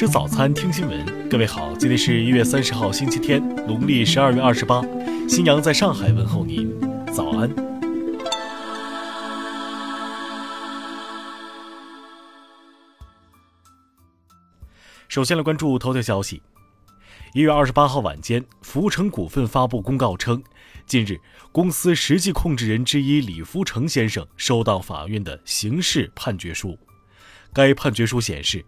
吃早餐，听新闻。各位好，今天是一月三十号，星期天，农历十二月二十八。新阳在上海问候您，早安。首先来关注头条消息。一月二十八号晚间，福成股份发布公告称，近日公司实际控制人之一李福成先生收到法院的刑事判决书。该判决书显示。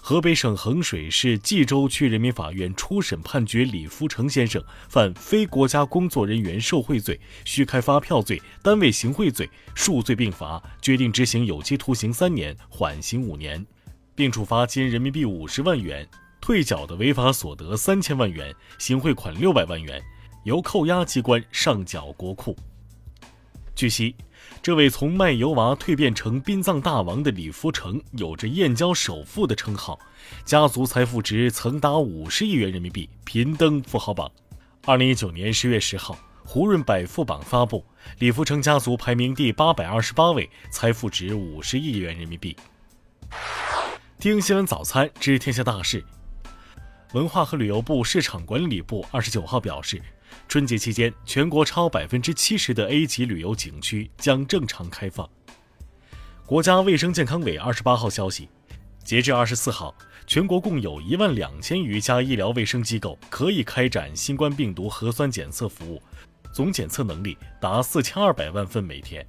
河北省衡水市冀州区人民法院初审判决李福成先生犯非国家工作人员受贿罪、虚开发票罪、单位行贿罪，数罪并罚，决定执行有期徒刑三年，缓刑五年，并处罚金人民币五十万元，退缴的违法所得三千万元，行贿款六百万元，由扣押机关上缴国库。据悉。这位从卖油娃蜕变成殡葬大王的李福成，有着“燕郊首富”的称号，家族财富值曾达五十亿元人民币，频登富豪榜。二零一九年十月十号，胡润百富榜发布，李福成家族排名第八百二十八位，财富值五十亿元人民币。听新闻早餐知天下大事。文化和旅游部市场管理部二十九号表示。春节期间，全国超百分之七十的 A 级旅游景区将正常开放。国家卫生健康委二十八号消息，截至二十四号，全国共有一万两千余家医疗卫生机构可以开展新冠病毒核酸检测服务，总检测能力达四千二百万份每天。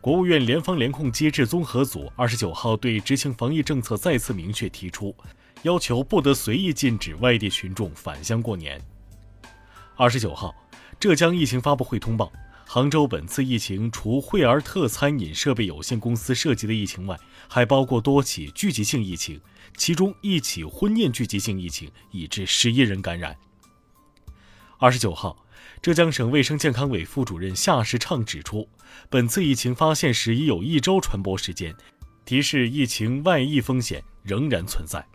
国务院联防联控机制综合组二十九号对执行防疫政策再次明确提出，要求不得随意禁止外地群众返乡过年。二十九号，浙江疫情发布会通报，杭州本次疫情除惠而特餐饮设备有限公司涉及的疫情外，还包括多起聚集性疫情，其中一起婚宴聚集性疫情已致十一人感染。二十九号，浙江省卫生健康委副主任夏时畅指出，本次疫情发现时已有一周传播时间，提示疫情外溢风险仍然存在。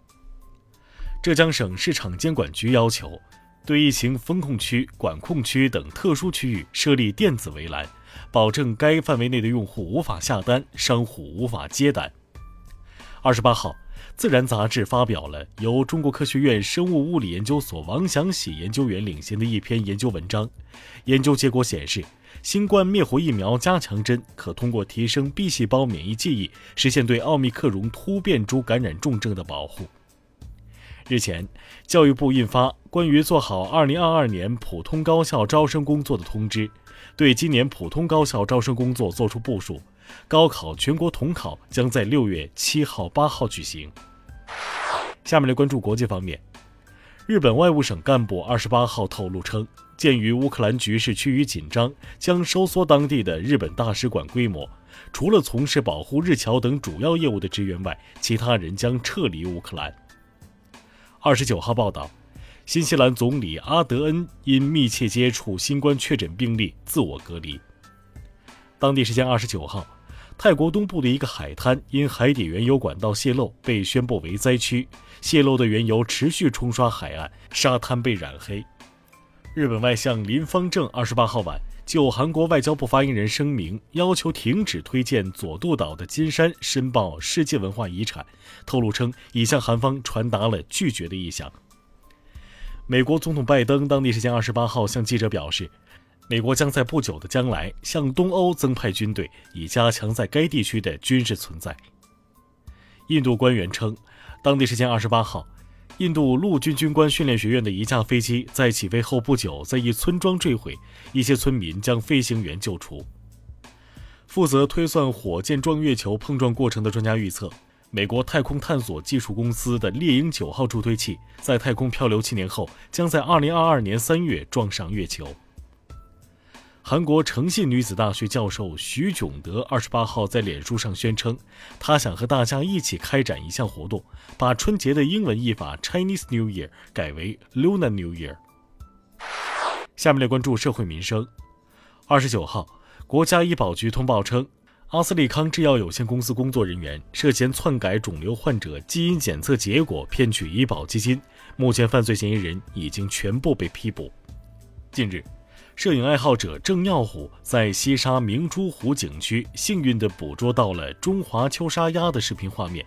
浙江省市场监管局要求。对疫情风控区、管控区等特殊区域设立电子围栏，保证该范围内的用户无法下单，商户无法接单。二十八号，《自然》杂志发表了由中国科学院生物物理研究所王祥喜研究员领衔的一篇研究文章。研究结果显示，新冠灭活疫苗加强针可通过提升 B 细胞免疫记忆，实现对奥密克戎突变株感染重症的保护。日前，教育部印发关于做好2022年普通高校招生工作的通知，对今年普通高校招生工作作出部署。高考全国统考将在六月七号、八号举行。下面来关注国际方面，日本外务省干部二十八号透露称，鉴于乌克兰局势趋于紧张，将收缩当地的日本大使馆规模，除了从事保护日侨等主要业务的职员外，其他人将撤离乌克兰。二十九号报道，新西兰总理阿德恩因密切接触新冠确诊病例自我隔离。当地时间二十九号，泰国东部的一个海滩因海底原油管道泄漏被宣布为灾区，泄漏的原油持续冲刷海岸，沙滩被染黑。日本外相林方正二十八号晚。就韩国外交部发言人声明，要求停止推荐佐渡岛的金山申报世界文化遗产，透露称已向韩方传达了拒绝的意向。美国总统拜登当地时间二十八号向记者表示，美国将在不久的将来向东欧增派军队，以加强在该地区的军事存在。印度官员称，当地时间二十八号。印度陆军军官训练学院的一架飞机在起飞后不久，在一村庄坠毁，一些村民将飞行员救出。负责推算火箭撞月球碰撞过程的专家预测，美国太空探索技术公司的猎鹰九号助推器在太空漂流七年后，将在2022年3月撞上月球。韩国诚信女子大学教授徐炯德二十八号在脸书上宣称，他想和大家一起开展一项活动，把春节的英文译法 Chinese New Year 改为 Lunar New Year。下面来关注社会民生。二十九号，国家医保局通报称，阿斯利康制药有限公司工作人员涉嫌篡改肿瘤患者基因检测结果，骗取医保基金，目前犯罪嫌疑人已经全部被批捕。近日。摄影爱好者郑耀虎在西沙明珠湖景区幸运地捕捉到了中华秋沙鸭的视频画面。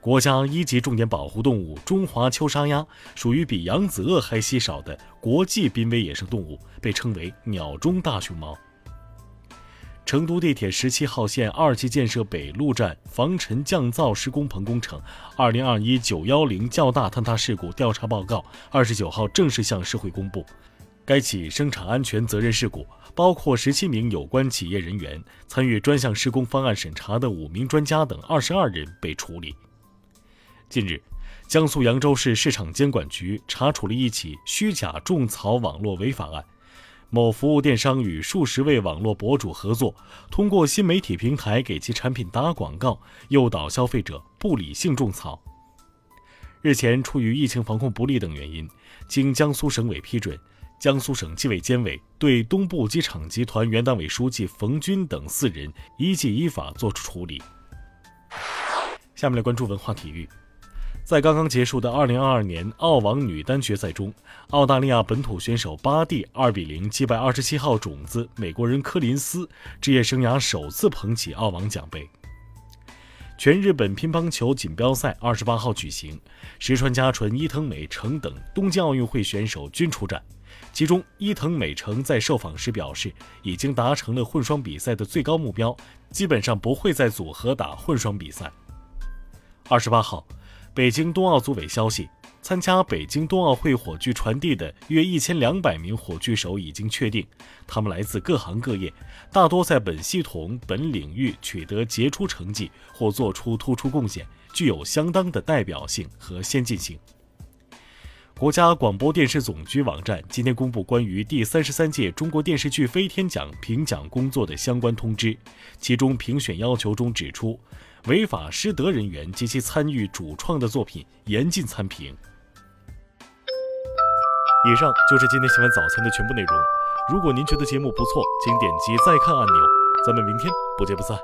国家一级重点保护动物中华秋沙鸭属于比扬子鳄还稀少的国际濒危野生动物，被称为“鸟中大熊猫”。成都地铁十七号线二期建设北路站防尘降噪施工棚工程二零二一九幺零较大坍塌事故调查报告二十九号正式向社会公布。该起生产安全责任事故包括十七名有关企业人员、参与专项施工方案审查的五名专家等二十二人被处理。近日，江苏扬州市市场监管局查处了一起虚假种草网络违法案。某服务电商与数十位网络博主合作，通过新媒体平台给其产品打广告，诱导消费者不理性种草。日前，出于疫情防控不力等原因，经江苏省委批准，江苏省纪委监委对东部机场集团原党委书记冯军等四人依纪依法作出处理。下面来关注文化体育。在刚刚结束的2022年澳网女单决赛中，澳大利亚本土选手巴蒂2比0击败27号种子美国人科林斯，职业生涯首次捧起澳网奖杯。全日本乒乓球锦标赛28号举行，石川佳纯、伊藤美诚等东京奥运会选手均出战。其中，伊藤美诚在受访时表示，已经达成了混双比赛的最高目标，基本上不会再组合打混双比赛。28号。北京冬奥组委消息，参加北京冬奥会火炬传递的约一千两百名火炬手已经确定，他们来自各行各业，大多在本系统、本领域取得杰出成绩或做出突出贡献，具有相当的代表性和先进性。国家广播电视总局网站今天公布关于第三十三届中国电视剧飞天奖评奖工作的相关通知，其中评选要求中指出。违法失德人员及其参与主创的作品严禁参评。以上就是今天新闻早餐的全部内容。如果您觉得节目不错，请点击再看按钮。咱们明天不见不散。